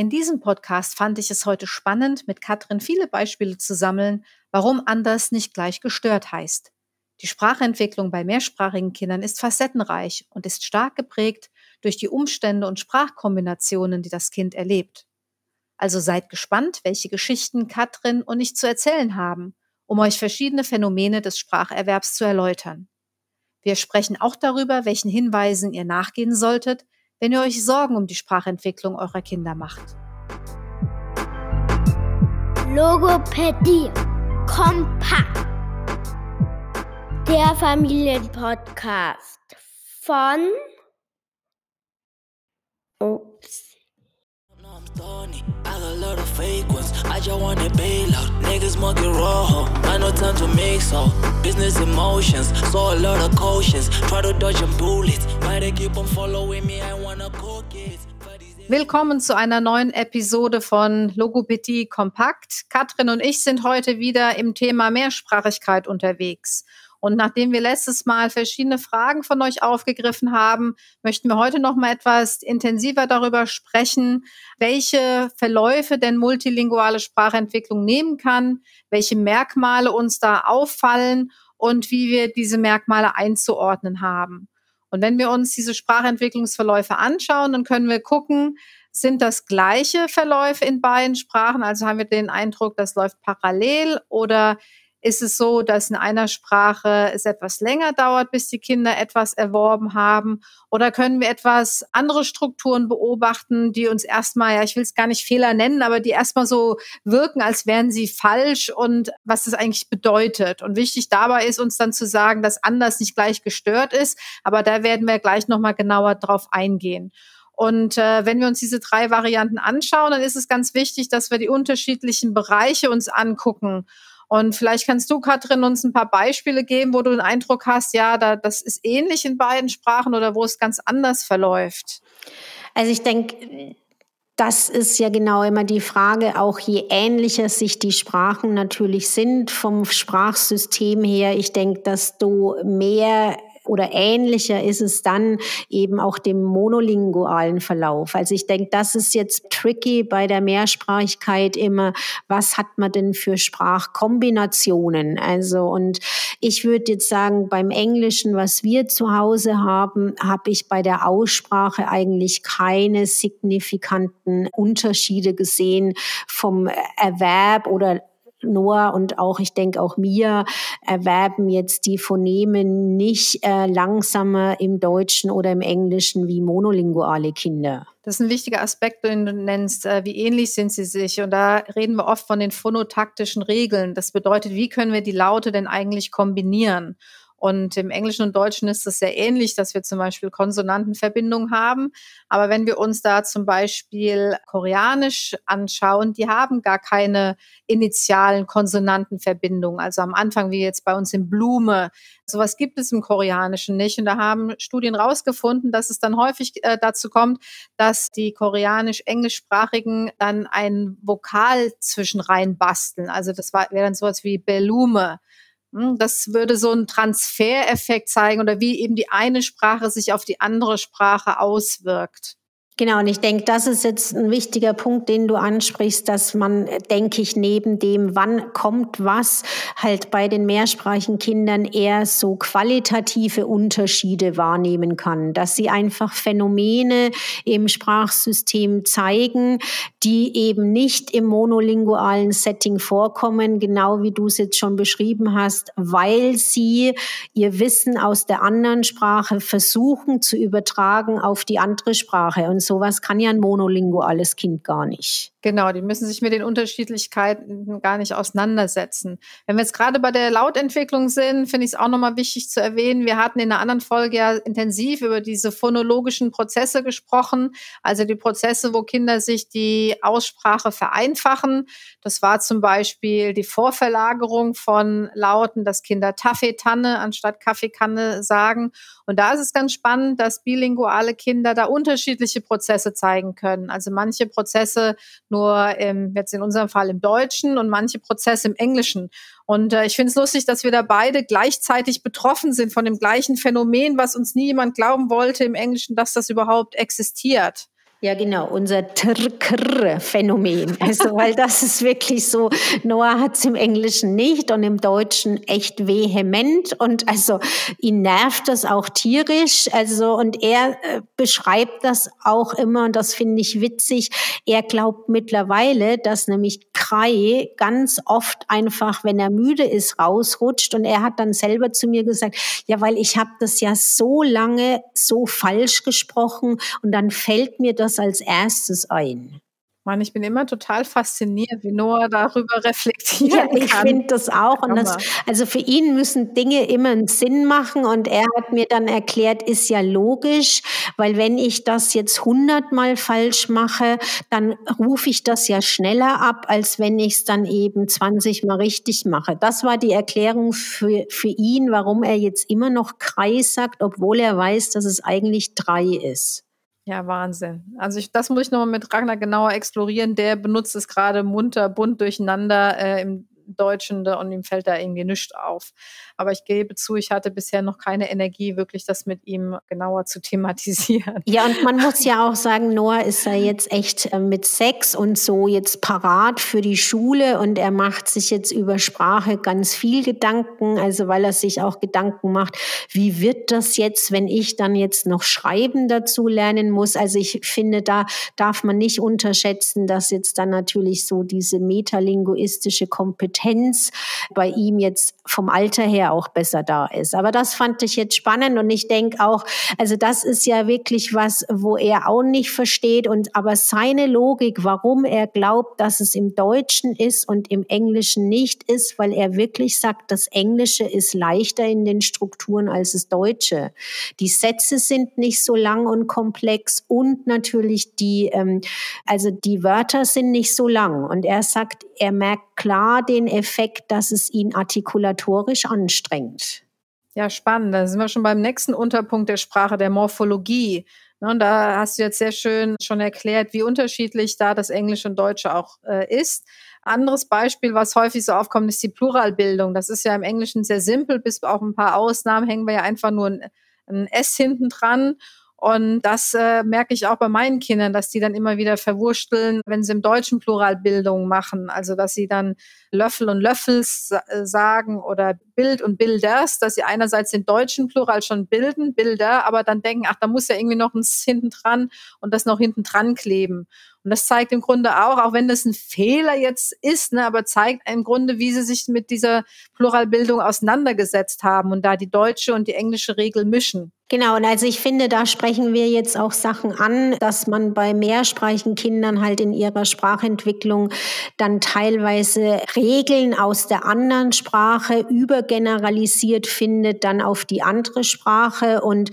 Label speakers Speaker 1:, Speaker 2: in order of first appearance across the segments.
Speaker 1: In diesem Podcast fand ich es heute spannend, mit Katrin viele Beispiele zu sammeln, warum anders nicht gleich gestört heißt. Die Sprachentwicklung bei mehrsprachigen Kindern ist facettenreich und ist stark geprägt durch die Umstände und Sprachkombinationen, die das Kind erlebt. Also seid gespannt, welche Geschichten Katrin und ich zu erzählen haben, um euch verschiedene Phänomene des Spracherwerbs zu erläutern. Wir sprechen auch darüber, welchen Hinweisen ihr nachgehen solltet, wenn ihr euch Sorgen um die Sprachentwicklung eurer Kinder macht.
Speaker 2: Logopädie kompakt. Der Familienpodcast von Ups. Willkommen zu einer neuen Episode von Logopädie Kompakt. Katrin und ich sind heute wieder im Thema Mehrsprachigkeit unterwegs. Und nachdem wir letztes Mal verschiedene Fragen von euch aufgegriffen haben, möchten wir heute noch mal etwas intensiver darüber sprechen, welche Verläufe denn multilinguale Sprachentwicklung nehmen kann, welche Merkmale uns da auffallen und wie wir diese Merkmale einzuordnen haben. Und wenn wir uns diese Sprachentwicklungsverläufe anschauen, dann können wir gucken, sind das gleiche Verläufe in beiden Sprachen? Also haben wir den Eindruck, das läuft parallel oder ist es so, dass in einer Sprache es etwas länger dauert, bis die Kinder etwas erworben haben? Oder können wir etwas andere Strukturen beobachten, die uns erstmal, ja, ich will es gar nicht Fehler nennen, aber die erstmal so wirken, als wären sie falsch und was das eigentlich bedeutet? Und wichtig dabei ist uns dann zu sagen, dass anders nicht gleich gestört ist, aber da werden wir gleich nochmal genauer drauf eingehen. Und äh, wenn wir uns diese drei Varianten anschauen, dann ist es ganz wichtig, dass wir die unterschiedlichen Bereiche uns angucken. Und vielleicht kannst du, Katrin, uns ein paar Beispiele geben, wo du den Eindruck hast, ja, da, das ist ähnlich in beiden Sprachen oder wo es ganz anders verläuft.
Speaker 3: Also ich denke, das ist ja genau immer die Frage, auch je ähnlicher sich die Sprachen natürlich sind vom Sprachsystem her. Ich denke, dass du mehr oder ähnlicher ist es dann eben auch dem monolingualen Verlauf. Also ich denke, das ist jetzt tricky bei der Mehrsprachigkeit immer. Was hat man denn für Sprachkombinationen? Also und ich würde jetzt sagen, beim Englischen, was wir zu Hause haben, habe ich bei der Aussprache eigentlich keine signifikanten Unterschiede gesehen vom Erwerb oder Noah und auch, ich denke auch mir, erwerben jetzt die Phoneme nicht äh, langsamer im Deutschen oder im Englischen wie monolinguale Kinder.
Speaker 1: Das ist ein wichtiger Aspekt, den du nennst. Äh, wie ähnlich sind sie sich? Und da reden wir oft von den phonotaktischen Regeln. Das bedeutet, wie können wir die Laute denn eigentlich kombinieren? Und im Englischen und Deutschen ist es sehr ähnlich, dass wir zum Beispiel Konsonantenverbindungen haben. Aber wenn wir uns da zum Beispiel Koreanisch anschauen, die haben gar keine initialen Konsonantenverbindungen. Also am Anfang, wie jetzt bei uns in Blume. Sowas gibt es im Koreanischen nicht. Und da haben Studien rausgefunden, dass es dann häufig äh, dazu kommt, dass die koreanisch-englischsprachigen dann ein Vokal zwischen rein basteln. Also das wäre dann sowas wie Belume. Hm, das würde so einen Transfereffekt zeigen oder wie eben die eine Sprache sich auf die andere Sprache auswirkt.
Speaker 3: Genau, und ich denke, das ist jetzt ein wichtiger Punkt, den du ansprichst, dass man, denke ich, neben dem, wann kommt was, halt bei den mehrsprachigen Kindern eher so qualitative Unterschiede wahrnehmen kann, dass sie einfach Phänomene im Sprachsystem zeigen, die eben nicht im monolingualen Setting vorkommen, genau wie du es jetzt schon beschrieben hast, weil sie ihr Wissen aus der anderen Sprache versuchen zu übertragen auf die andere Sprache. Und sowas kann ja ein monolinguales Kind gar nicht.
Speaker 1: Genau, die müssen sich mit den Unterschiedlichkeiten gar nicht auseinandersetzen. Wenn wir jetzt gerade bei der Lautentwicklung sind, finde ich es auch nochmal wichtig zu erwähnen. Wir hatten in einer anderen Folge ja intensiv über diese phonologischen Prozesse gesprochen, also die Prozesse, wo Kinder sich die Aussprache vereinfachen. Das war zum Beispiel die Vorverlagerung von Lauten, dass Kinder Taffeetanne anstatt Kaffeekanne sagen. Und da ist es ganz spannend, dass bilinguale Kinder da unterschiedliche Prozesse zeigen können. Also manche Prozesse nur im, jetzt in unserem Fall im Deutschen und manche Prozesse im Englischen. Und äh, ich finde es lustig, dass wir da beide gleichzeitig betroffen sind von dem gleichen Phänomen, was uns nie jemand glauben wollte im Englischen, dass das überhaupt existiert.
Speaker 3: Ja, genau, unser Trr-Krr-Phänomen. Also, weil das ist wirklich so, Noah hat es im Englischen nicht und im Deutschen echt vehement und also ihn nervt das auch tierisch. Also, und er äh, beschreibt das auch immer und das finde ich witzig. Er glaubt mittlerweile, dass nämlich Krei ganz oft einfach, wenn er müde ist, rausrutscht und er hat dann selber zu mir gesagt, ja, weil ich habe das ja so lange so falsch gesprochen und dann fällt mir das das als erstes ein?
Speaker 1: Mann, ich bin immer total fasziniert, wie Noah darüber reflektiert. Ja,
Speaker 3: ich finde das auch. Und das, also für ihn müssen Dinge immer einen Sinn machen. Und er hat mir dann erklärt, ist ja logisch, weil wenn ich das jetzt hundertmal falsch mache, dann rufe ich das ja schneller ab, als wenn ich es dann eben 20 Mal richtig mache. Das war die Erklärung für, für ihn, warum er jetzt immer noch Kreis sagt, obwohl er weiß, dass es eigentlich drei ist.
Speaker 1: Ja, Wahnsinn. Also ich, das muss ich nochmal mit Ragnar genauer explorieren. Der benutzt es gerade munter, bunt durcheinander äh, im Deutschen und ihm fällt da irgendwie nichts auf. Aber ich gebe zu, ich hatte bisher noch keine Energie, wirklich das mit ihm genauer zu thematisieren.
Speaker 3: Ja, und man muss ja auch sagen, Noah ist ja jetzt echt äh, mit Sex und so jetzt parat für die Schule und er macht sich jetzt über Sprache ganz viel Gedanken, also weil er sich auch Gedanken macht, wie wird das jetzt, wenn ich dann jetzt noch Schreiben dazu lernen muss. Also ich finde, da darf man nicht unterschätzen, dass jetzt dann natürlich so diese metalinguistische Kompetenz bei ihm jetzt vom Alter her auch besser da ist. Aber das fand ich jetzt spannend und ich denke auch, also das ist ja wirklich was, wo er auch nicht versteht und aber seine Logik, warum er glaubt, dass es im Deutschen ist und im Englischen nicht ist, weil er wirklich sagt, das Englische ist leichter in den Strukturen als das Deutsche. Die Sätze sind nicht so lang und komplex und natürlich die, ähm, also die Wörter sind nicht so lang und er sagt, er merkt klar den Effekt, dass es ihn artikulatorisch anstrengt.
Speaker 1: Ja, spannend. Da sind wir schon beim nächsten Unterpunkt der Sprache, der Morphologie. Ne, und da hast du jetzt sehr schön schon erklärt, wie unterschiedlich da das Englische und Deutsche auch äh, ist. Anderes Beispiel, was häufig so aufkommt, ist die Pluralbildung. Das ist ja im Englischen sehr simpel, bis auf ein paar Ausnahmen hängen wir ja einfach nur ein, ein S hinten dran. Und das äh, merke ich auch bei meinen Kindern, dass die dann immer wieder verwursteln, wenn sie im Deutschen Pluralbildung machen. Also dass sie dann Löffel und Löffels äh, sagen oder Bild und Bilders, dass sie einerseits den deutschen Plural schon bilden, Bilder, aber dann denken, ach, da muss ja irgendwie noch ein hinten dran und das noch hinten dran kleben. Und das zeigt im Grunde auch, auch wenn das ein Fehler jetzt ist, ne, aber zeigt im Grunde, wie sie sich mit dieser Pluralbildung auseinandergesetzt haben und da die deutsche und die englische Regel mischen.
Speaker 3: Genau, und also ich finde, da sprechen wir jetzt auch Sachen an, dass man bei mehrsprachigen Kindern halt in ihrer Sprachentwicklung dann teilweise Regeln aus der anderen Sprache übergeneralisiert findet, dann auf die andere Sprache und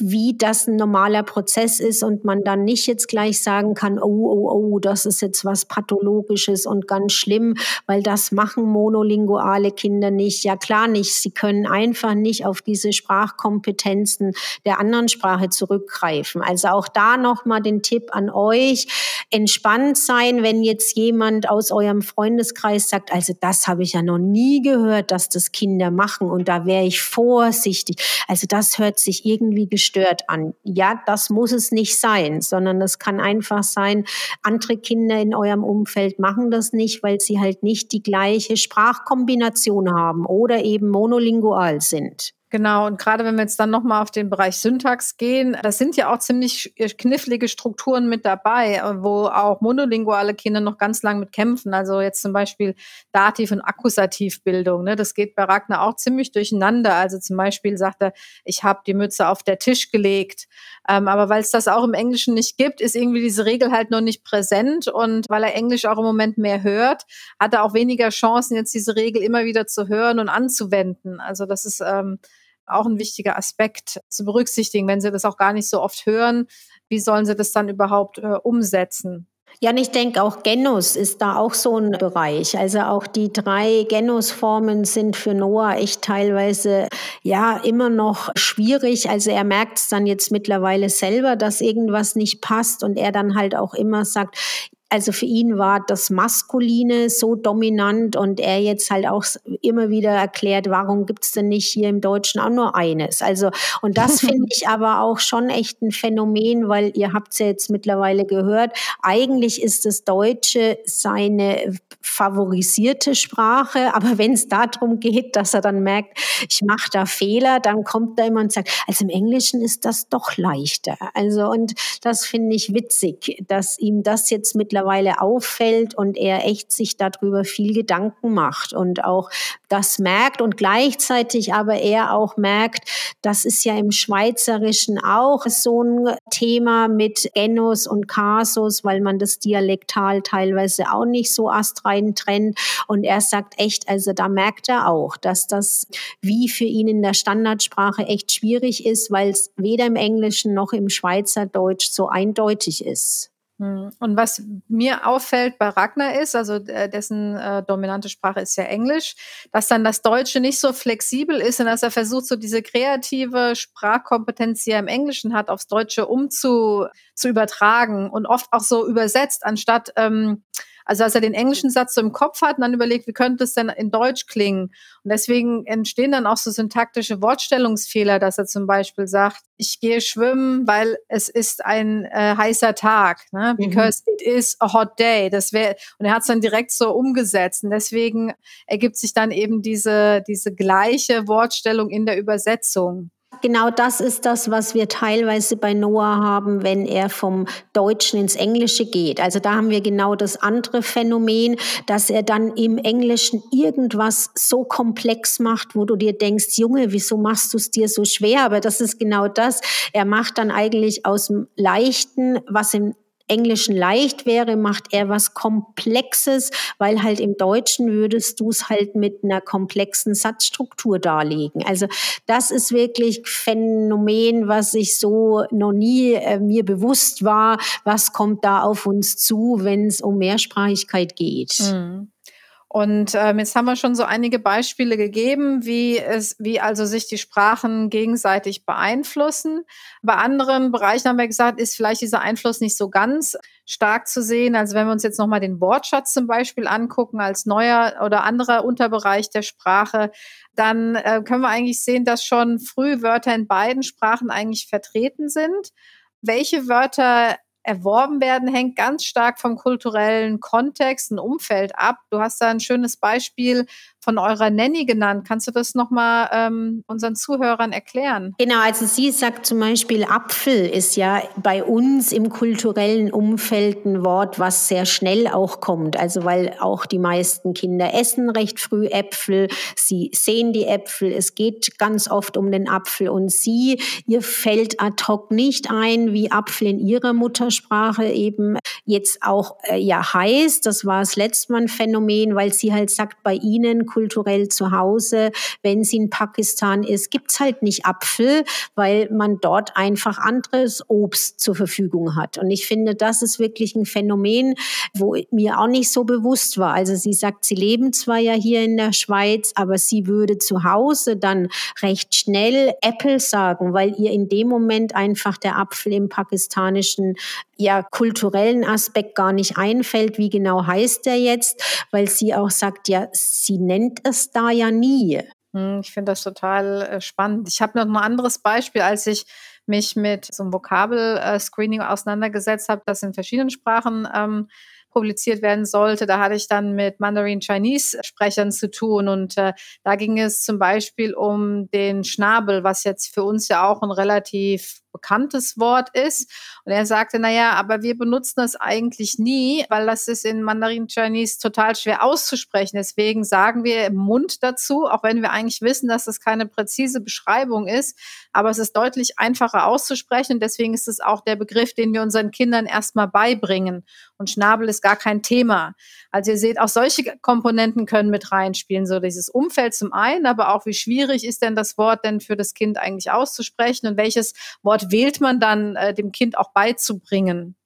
Speaker 3: wie das ein normaler Prozess ist und man dann nicht jetzt gleich sagen kann, oh, oh, oh, das ist jetzt was Pathologisches und ganz schlimm, weil das machen monolinguale Kinder nicht. Ja, klar nicht. Sie können einfach nicht auf diese Sprachkompetenzen der anderen Sprache zurückgreifen. Also auch da nochmal den Tipp an euch. Entspannt sein, wenn jetzt jemand aus eurem Freundeskreis sagt, also das habe ich ja noch nie gehört, dass das Kinder machen und da wäre ich vorsichtig. Also das hört sich irgendwie gestört an. Ja, das muss es nicht sein, sondern das kann einfach sein, andere Kinder in eurem Umfeld machen das nicht, weil sie halt nicht die gleiche Sprachkombination haben oder eben monolingual sind.
Speaker 1: Genau, und gerade wenn wir jetzt dann nochmal auf den Bereich Syntax gehen, das sind ja auch ziemlich knifflige Strukturen mit dabei, wo auch monolinguale Kinder noch ganz lang mit kämpfen. Also jetzt zum Beispiel Dativ- und Akkusativbildung. Ne? Das geht bei Ragnar auch ziemlich durcheinander. Also zum Beispiel sagt er, ich habe die Mütze auf der Tisch gelegt. Ähm, aber weil es das auch im Englischen nicht gibt, ist irgendwie diese Regel halt noch nicht präsent. Und weil er Englisch auch im Moment mehr hört, hat er auch weniger Chancen, jetzt diese Regel immer wieder zu hören und anzuwenden. Also das ist ähm, auch ein wichtiger Aspekt zu berücksichtigen, wenn sie das auch gar nicht so oft hören. Wie sollen sie das dann überhaupt äh, umsetzen?
Speaker 3: Ja, und ich denke auch Genus ist da auch so ein Bereich. Also auch die drei Genusformen sind für Noah echt teilweise ja immer noch schwierig. Also er merkt es dann jetzt mittlerweile selber, dass irgendwas nicht passt und er dann halt auch immer sagt, also für ihn war das Maskuline so dominant und er jetzt halt auch immer wieder erklärt, warum gibt's denn nicht hier im Deutschen auch nur eines? Also, und das finde ich aber auch schon echt ein Phänomen, weil ihr habt es ja jetzt mittlerweile gehört, eigentlich ist das Deutsche seine favorisierte Sprache, aber wenn es darum geht, dass er dann merkt, ich mache da Fehler, dann kommt da jemand und sagt, also im Englischen ist das doch leichter. Also, und das finde ich witzig, dass ihm das jetzt mittlerweile mittlerweile auffällt und er echt sich darüber viel Gedanken macht und auch das merkt und gleichzeitig aber er auch merkt, das ist ja im Schweizerischen auch so ein Thema mit Genus und Kasus, weil man das dialektal teilweise auch nicht so astrein trennt. Und er sagt echt, also da merkt er auch, dass das wie für ihn in der Standardsprache echt schwierig ist, weil es weder im Englischen noch im Schweizerdeutsch so eindeutig ist.
Speaker 1: Hm. Und was mir auffällt bei Ragnar ist, also äh, dessen äh, dominante Sprache ist ja Englisch, dass dann das Deutsche nicht so flexibel ist und dass er versucht, so diese kreative Sprachkompetenz, die er im Englischen hat, aufs Deutsche umzu zu übertragen und oft auch so übersetzt, anstatt ähm, also als er den englischen Satz so im Kopf hat und dann überlegt, wie könnte es denn in Deutsch klingen? Und deswegen entstehen dann auch so syntaktische Wortstellungsfehler, dass er zum Beispiel sagt, ich gehe schwimmen, weil es ist ein äh, heißer Tag, ne? Mhm. because mhm. it is a hot day. Das wäre und er hat es dann direkt so umgesetzt und deswegen ergibt sich dann eben diese diese gleiche Wortstellung in der Übersetzung
Speaker 3: genau das ist das, was wir teilweise bei Noah haben, wenn er vom Deutschen ins Englische geht. Also da haben wir genau das andere Phänomen, dass er dann im Englischen irgendwas so komplex macht, wo du dir denkst, Junge, wieso machst du es dir so schwer? Aber das ist genau das. Er macht dann eigentlich aus dem Leichten, was im Englischen leicht wäre, macht er was Komplexes, weil halt im Deutschen würdest du es halt mit einer komplexen Satzstruktur darlegen. Also das ist wirklich Phänomen, was ich so noch nie äh, mir bewusst war. Was kommt da auf uns zu, wenn es um Mehrsprachigkeit geht? Mhm.
Speaker 1: Und ähm, jetzt haben wir schon so einige Beispiele gegeben, wie es, wie also sich die Sprachen gegenseitig beeinflussen. Bei anderen Bereichen haben wir gesagt, ist vielleicht dieser Einfluss nicht so ganz stark zu sehen. Also wenn wir uns jetzt nochmal den Wortschatz zum Beispiel angucken als neuer oder anderer Unterbereich der Sprache, dann äh, können wir eigentlich sehen, dass schon früh Wörter in beiden Sprachen eigentlich vertreten sind. Welche Wörter erworben werden, hängt ganz stark vom kulturellen Kontext und Umfeld ab. Du hast da ein schönes Beispiel von eurer Nanny genannt. Kannst du das nochmal ähm, unseren Zuhörern erklären?
Speaker 3: Genau, also sie sagt zum Beispiel, Apfel ist ja bei uns im kulturellen Umfeld ein Wort, was sehr schnell auch kommt. Also weil auch die meisten Kinder essen recht früh Äpfel, sie sehen die Äpfel, es geht ganz oft um den Apfel und sie, ihr fällt ad hoc nicht ein, wie Apfel in ihrer Muttersprache eben jetzt auch äh, ja heißt. Das war das letzte Mal ein Phänomen, weil sie halt sagt, bei ihnen kulturell zu Hause. Wenn sie in Pakistan ist, gibt's halt nicht Apfel, weil man dort einfach anderes Obst zur Verfügung hat. Und ich finde, das ist wirklich ein Phänomen, wo mir auch nicht so bewusst war. Also sie sagt, sie leben zwar ja hier in der Schweiz, aber sie würde zu Hause dann recht schnell Apple sagen, weil ihr in dem Moment einfach der Apfel im pakistanischen ja kulturellen Aspekt gar nicht einfällt, wie genau heißt der jetzt, weil sie auch sagt, ja, sie nennt es da ja nie.
Speaker 1: Hm, ich finde das total äh, spannend. Ich habe noch ein anderes Beispiel, als ich mich mit so einem Vokabel-Screening auseinandergesetzt habe, das in verschiedenen Sprachen ähm, publiziert werden sollte. Da hatte ich dann mit Mandarin Chinese Sprechern zu tun und äh, da ging es zum Beispiel um den Schnabel, was jetzt für uns ja auch ein relativ bekanntes Wort ist. Und er sagte, na ja, aber wir benutzen das eigentlich nie, weil das ist in Mandarin Chinese total schwer auszusprechen. Deswegen sagen wir im Mund dazu, auch wenn wir eigentlich wissen, dass das keine präzise Beschreibung ist, aber es ist deutlich einfacher auszusprechen. deswegen ist es auch der Begriff, den wir unseren Kindern erstmal beibringen. Und Schnabel ist gar kein Thema. Also ihr seht, auch solche Komponenten können mit reinspielen. So dieses Umfeld zum einen, aber auch wie schwierig ist denn das Wort denn für das Kind eigentlich auszusprechen und welches Wort wählt man dann äh, dem Kind auch beizubringen.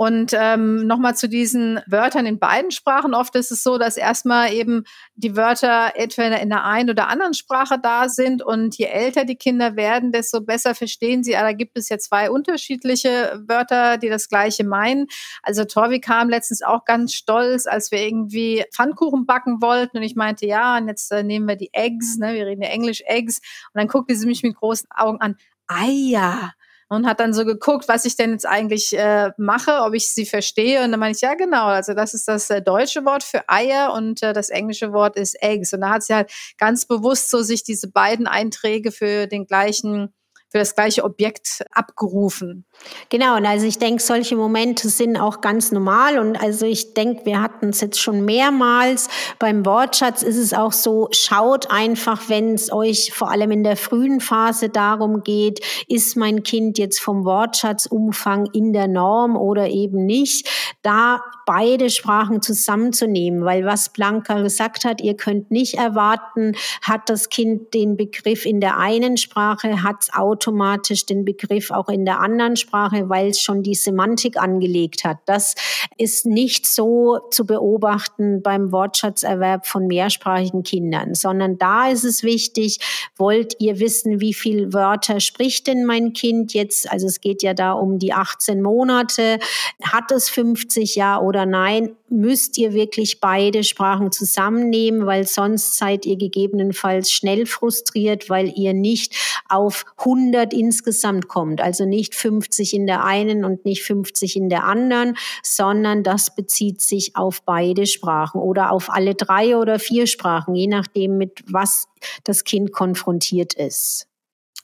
Speaker 1: Und ähm, nochmal zu diesen Wörtern in beiden Sprachen. Oft ist es so, dass erstmal eben die Wörter entweder in der einen oder anderen Sprache da sind. Und je älter die Kinder werden, desto besser verstehen sie, ah, da gibt es ja zwei unterschiedliche Wörter, die das Gleiche meinen. Also Torvi kam letztens auch ganz stolz, als wir irgendwie Pfannkuchen backen wollten. Und ich meinte, ja, und jetzt äh, nehmen wir die Eggs, ne, wir reden ja Englisch, Eggs. Und dann guckte sie mich mit großen Augen an. Eier und hat dann so geguckt, was ich denn jetzt eigentlich äh, mache, ob ich sie verstehe. Und dann meine ich, ja genau, also das ist das äh, deutsche Wort für Eier und äh, das englische Wort ist Eggs. Und da hat sie halt ganz bewusst so sich diese beiden Einträge für den gleichen für das gleiche Objekt abgerufen.
Speaker 3: Genau, und also ich denke, solche Momente sind auch ganz normal. Und also ich denke, wir hatten es jetzt schon mehrmals. Beim Wortschatz ist es auch so, schaut einfach, wenn es euch vor allem in der frühen Phase darum geht, ist mein Kind jetzt vom Wortschatzumfang in der Norm oder eben nicht, da beide Sprachen zusammenzunehmen. Weil was Blanca gesagt hat, ihr könnt nicht erwarten, hat das Kind den Begriff in der einen Sprache, hat es automatisch den Begriff auch in der anderen Sprache, weil es schon die Semantik angelegt hat. Das ist nicht so zu beobachten beim Wortschatzerwerb von mehrsprachigen Kindern, sondern da ist es wichtig, wollt ihr wissen, wie viel Wörter spricht denn mein Kind jetzt? Also es geht ja da um die 18 Monate. Hat es 50 ja oder nein? Müsst ihr wirklich beide Sprachen zusammennehmen, weil sonst seid ihr gegebenenfalls schnell frustriert, weil ihr nicht auf 100 100 insgesamt kommt. Also nicht 50 in der einen und nicht 50 in der anderen, sondern das bezieht sich auf beide Sprachen oder auf alle drei oder vier Sprachen, je nachdem, mit was das Kind konfrontiert ist.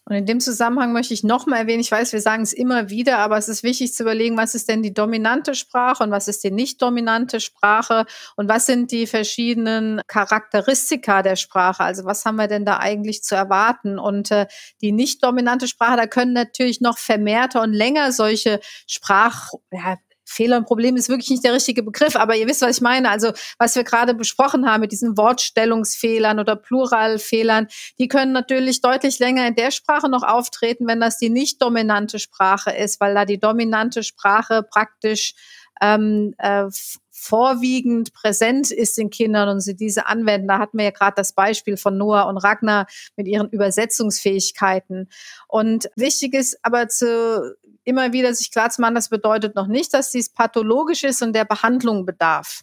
Speaker 1: Und in dem Zusammenhang möchte ich nochmal erwähnen, ich weiß, wir sagen es immer wieder, aber es ist wichtig zu überlegen, was ist denn die dominante Sprache und was ist die nicht dominante Sprache und was sind die verschiedenen Charakteristika der Sprache, also was haben wir denn da eigentlich zu erwarten. Und äh, die nicht dominante Sprache, da können natürlich noch vermehrter und länger solche Sprach, ja, Fehler und Problem ist wirklich nicht der richtige Begriff, aber ihr wisst, was ich meine. Also, was wir gerade besprochen haben mit diesen Wortstellungsfehlern oder Pluralfehlern, die können natürlich deutlich länger in der Sprache noch auftreten, wenn das die nicht dominante Sprache ist, weil da die dominante Sprache praktisch ähm, äh, vorwiegend präsent ist in Kindern und sie diese anwenden. Da hatten wir ja gerade das Beispiel von Noah und Ragnar mit ihren Übersetzungsfähigkeiten. Und wichtig ist aber zu immer wieder sich klar zu machen, das bedeutet noch nicht, dass dies pathologisch ist und der Behandlung bedarf.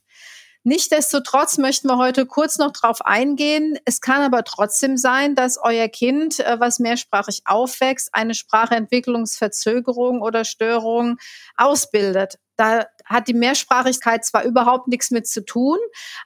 Speaker 1: Nichtsdestotrotz möchten wir heute kurz noch drauf eingehen. Es kann aber trotzdem sein, dass euer Kind, äh, was mehrsprachig aufwächst, eine Sprachentwicklungsverzögerung oder Störung ausbildet. Da hat die Mehrsprachigkeit zwar überhaupt nichts mit zu tun,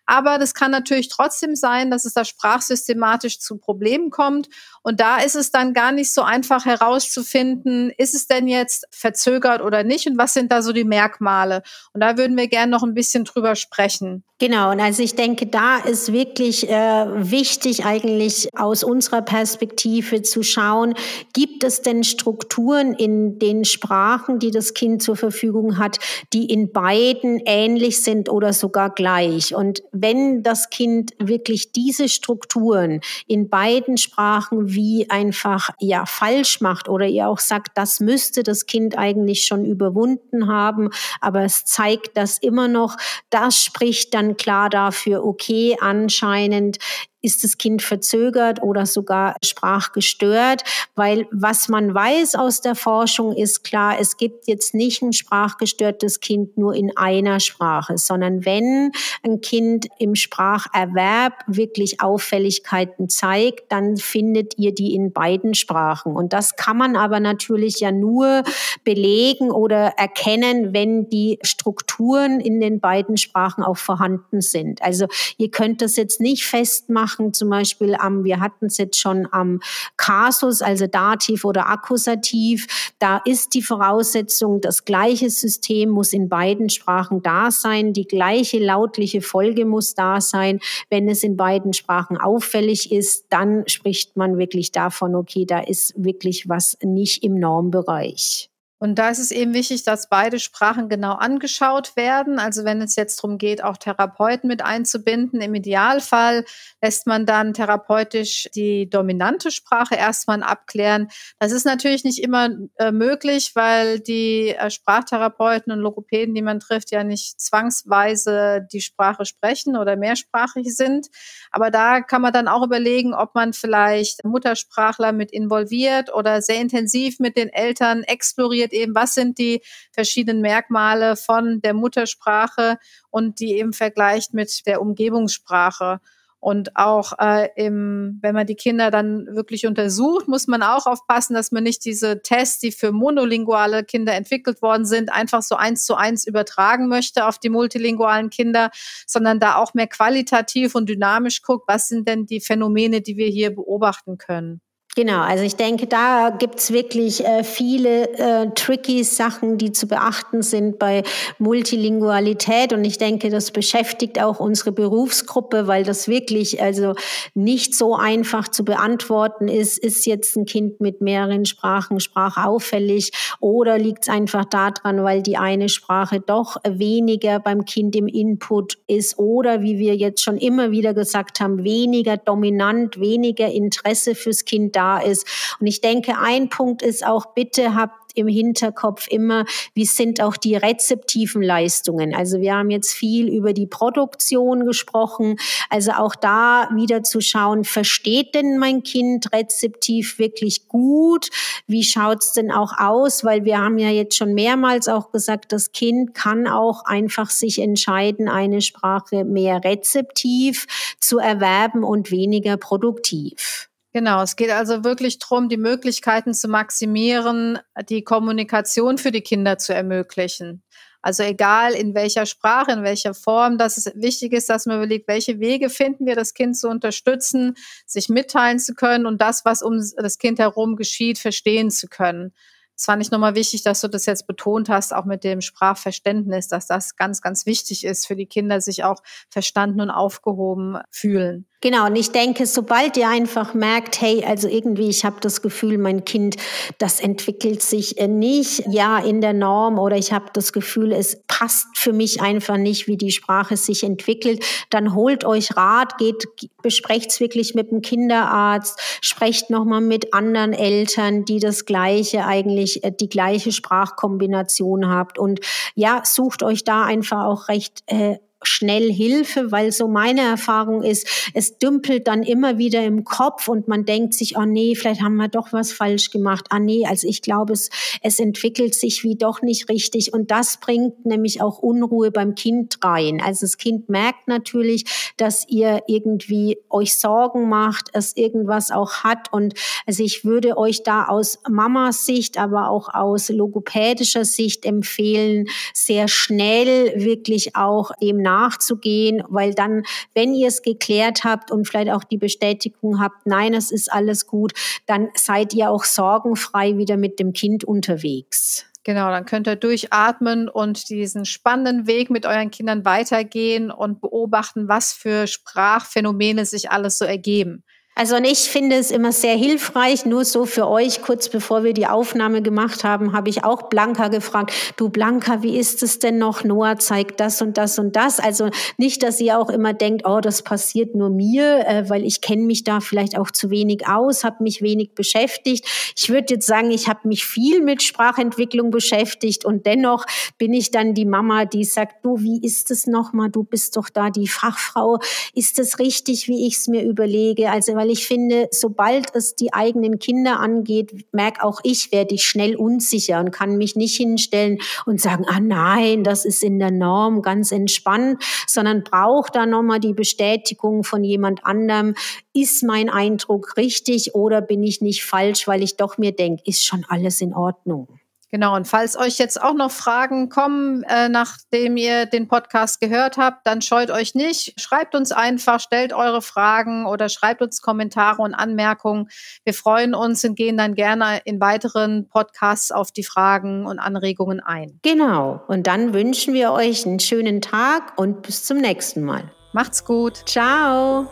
Speaker 1: aber das kann natürlich trotzdem sein, dass es da sprachsystematisch zu Problemen kommt. Und da ist es dann gar nicht so einfach herauszufinden, ist es denn jetzt verzögert oder nicht und was sind da so die Merkmale. Und da würden wir gerne noch ein bisschen drüber sprechen.
Speaker 3: Genau, und also ich denke, da ist wirklich äh, wichtig eigentlich aus unserer Perspektive zu schauen, gibt es denn Strukturen in den Sprachen, die das Kind zur Verfügung hat, die in beiden ähnlich sind oder sogar gleich. Und wenn das Kind wirklich diese Strukturen in beiden Sprachen wie einfach ja falsch macht oder ihr auch sagt, das müsste das Kind eigentlich schon überwunden haben, aber es zeigt das immer noch, das spricht dann klar dafür, okay, anscheinend ist das Kind verzögert oder sogar sprachgestört, weil was man weiß aus der Forschung ist klar, es gibt jetzt nicht ein sprachgestörtes Kind nur in einer Sprache, sondern wenn ein Kind im Spracherwerb wirklich Auffälligkeiten zeigt, dann findet ihr die in beiden Sprachen. Und das kann man aber natürlich ja nur belegen oder erkennen, wenn die Strukturen in den beiden Sprachen auch vorhanden sind. Also ihr könnt das jetzt nicht festmachen, machen, zum Beispiel am, wir hatten es jetzt schon am Kasus, also Dativ oder Akkusativ. Da ist die Voraussetzung, das gleiche System muss in beiden Sprachen da sein, die gleiche lautliche Folge muss da sein. Wenn es in beiden Sprachen auffällig ist, dann spricht man wirklich davon, okay, da ist wirklich was nicht im Normbereich.
Speaker 1: Und da ist es eben wichtig, dass beide Sprachen genau angeschaut werden. Also wenn es jetzt darum geht, auch Therapeuten mit einzubinden, im Idealfall lässt man dann therapeutisch die dominante Sprache erstmal abklären. Das ist natürlich nicht immer äh, möglich, weil die äh, Sprachtherapeuten und Logopäden, die man trifft, ja nicht zwangsweise die Sprache sprechen oder mehrsprachig sind. Aber da kann man dann auch überlegen, ob man vielleicht Muttersprachler mit involviert oder sehr intensiv mit den Eltern exploriert definiert eben, was sind die verschiedenen Merkmale von der Muttersprache und die eben vergleicht mit der Umgebungssprache. Und auch äh, im, wenn man die Kinder dann wirklich untersucht, muss man auch aufpassen, dass man nicht diese Tests, die für monolinguale Kinder entwickelt worden sind, einfach so eins zu eins übertragen möchte auf die multilingualen Kinder, sondern da auch mehr qualitativ und dynamisch guckt, was sind denn die Phänomene, die wir hier beobachten können.
Speaker 3: Genau, also ich denke, da gibt's wirklich äh, viele äh, tricky Sachen, die zu beachten sind bei Multilingualität. Und ich denke, das beschäftigt auch unsere Berufsgruppe, weil das wirklich also nicht so einfach zu beantworten ist. Ist jetzt ein Kind mit mehreren Sprachen sprachauffällig oder liegt's einfach daran, weil die eine Sprache doch weniger beim Kind im Input ist oder, wie wir jetzt schon immer wieder gesagt haben, weniger dominant, weniger Interesse fürs Kind da ist. Und ich denke, ein Punkt ist auch, bitte habt im Hinterkopf immer, wie sind auch die rezeptiven Leistungen. Also wir haben jetzt viel über die Produktion gesprochen. Also auch da wieder zu schauen, versteht denn mein Kind rezeptiv wirklich gut? Wie schaut's denn auch aus? Weil wir haben ja jetzt schon mehrmals auch gesagt, das Kind kann auch einfach sich entscheiden, eine Sprache mehr rezeptiv zu erwerben und weniger produktiv.
Speaker 1: Genau, es geht also wirklich darum, die Möglichkeiten zu maximieren, die Kommunikation für die Kinder zu ermöglichen. Also egal in welcher Sprache, in welcher Form, dass es wichtig ist, dass man überlegt, welche Wege finden wir, das Kind zu unterstützen, sich mitteilen zu können und das, was um das Kind herum geschieht, verstehen zu können. Es fand ich nochmal wichtig, dass du das jetzt betont hast, auch mit dem Sprachverständnis, dass das ganz, ganz wichtig ist für die Kinder, sich auch verstanden und aufgehoben fühlen.
Speaker 3: Genau, und ich denke, sobald ihr einfach merkt, hey, also irgendwie, ich habe das Gefühl, mein Kind, das entwickelt sich äh, nicht, ja, in der Norm oder ich habe das Gefühl, es passt für mich einfach nicht, wie die Sprache sich entwickelt, dann holt euch Rat, geht, besprecht's wirklich mit dem Kinderarzt, sprecht nochmal mit anderen Eltern, die das gleiche eigentlich, äh, die gleiche Sprachkombination habt. Und ja, sucht euch da einfach auch recht äh, schnell Hilfe, weil so meine Erfahrung ist, es dümpelt dann immer wieder im Kopf und man denkt sich, oh nee, vielleicht haben wir doch was falsch gemacht. Ah nee, also ich glaube, es, es entwickelt sich wie doch nicht richtig und das bringt nämlich auch Unruhe beim Kind rein. Also das Kind merkt natürlich, dass ihr irgendwie euch Sorgen macht, es irgendwas auch hat und also ich würde euch da aus Mamas Sicht, aber auch aus logopädischer Sicht empfehlen, sehr schnell wirklich auch dem nachzugehen, weil dann, wenn ihr es geklärt habt und vielleicht auch die Bestätigung habt, nein, es ist alles gut, dann seid ihr auch sorgenfrei wieder mit dem Kind unterwegs.
Speaker 1: Genau, dann könnt ihr durchatmen und diesen spannenden Weg mit euren Kindern weitergehen und beobachten, was für Sprachphänomene sich alles so ergeben.
Speaker 3: Also und ich finde es immer sehr hilfreich, nur so für euch, kurz bevor wir die Aufnahme gemacht haben, habe ich auch Blanca gefragt, du Blanca, wie ist es denn noch? Noah zeigt das und das und das. Also nicht, dass ihr auch immer denkt, oh, das passiert nur mir, äh, weil ich kenne mich da vielleicht auch zu wenig aus, habe mich wenig beschäftigt. Ich würde jetzt sagen, ich habe mich viel mit Sprachentwicklung beschäftigt und dennoch bin ich dann die Mama, die sagt, du, wie ist es nochmal? Du bist doch da die Fachfrau. Ist es richtig, wie ich es mir überlege? Also weil weil ich finde, sobald es die eigenen Kinder angeht, merke auch ich, werde ich schnell unsicher und kann mich nicht hinstellen und sagen, ah nein, das ist in der Norm ganz entspannt, sondern brauche da nochmal die Bestätigung von jemand anderem, ist mein Eindruck richtig oder bin ich nicht falsch, weil ich doch mir denke, ist schon alles in Ordnung.
Speaker 1: Genau, und falls euch jetzt auch noch Fragen kommen, äh, nachdem ihr den Podcast gehört habt, dann scheut euch nicht. Schreibt uns einfach, stellt eure Fragen oder schreibt uns Kommentare und Anmerkungen. Wir freuen uns und gehen dann gerne in weiteren Podcasts auf die Fragen und Anregungen ein.
Speaker 3: Genau, und dann wünschen wir euch einen schönen Tag und bis zum nächsten Mal.
Speaker 1: Macht's gut.
Speaker 3: Ciao.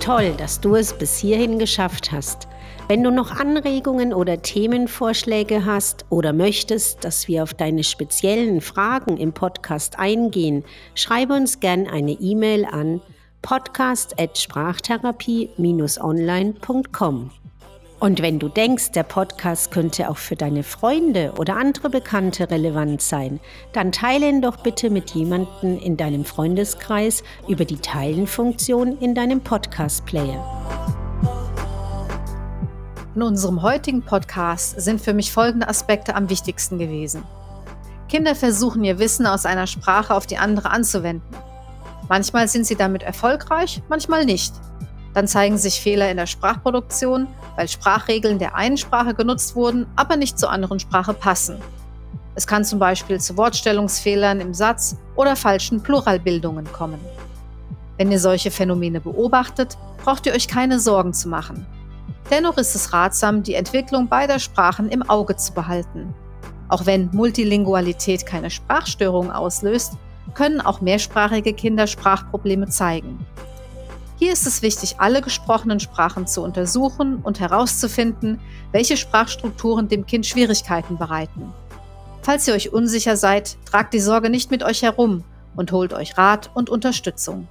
Speaker 3: Toll, dass du es bis hierhin geschafft hast. Wenn du noch Anregungen oder Themenvorschläge hast oder möchtest, dass wir auf deine speziellen Fragen im Podcast eingehen, schreibe uns gern eine E-Mail an podcast.sprachtherapie-online.com. Und wenn du denkst, der Podcast könnte auch für deine Freunde oder andere Bekannte relevant sein, dann teile ihn doch bitte mit jemandem in deinem Freundeskreis über die Teilen-Funktion in deinem Podcast-Player.
Speaker 1: In unserem heutigen Podcast sind für mich folgende Aspekte am wichtigsten gewesen. Kinder versuchen ihr Wissen aus einer Sprache auf die andere anzuwenden. Manchmal sind sie damit erfolgreich, manchmal nicht. Dann zeigen sich Fehler in der Sprachproduktion, weil Sprachregeln der einen Sprache genutzt wurden, aber nicht zur anderen Sprache passen. Es kann zum Beispiel zu Wortstellungsfehlern im Satz oder falschen Pluralbildungen kommen. Wenn ihr solche Phänomene beobachtet, braucht ihr euch keine Sorgen zu machen. Dennoch ist es ratsam, die Entwicklung beider Sprachen im Auge zu behalten. Auch wenn Multilingualität keine Sprachstörung auslöst, können auch mehrsprachige Kinder Sprachprobleme zeigen. Hier ist es wichtig, alle gesprochenen Sprachen zu untersuchen und herauszufinden, welche Sprachstrukturen dem Kind Schwierigkeiten bereiten. Falls ihr euch unsicher seid, tragt die Sorge nicht mit euch herum und holt euch Rat und Unterstützung.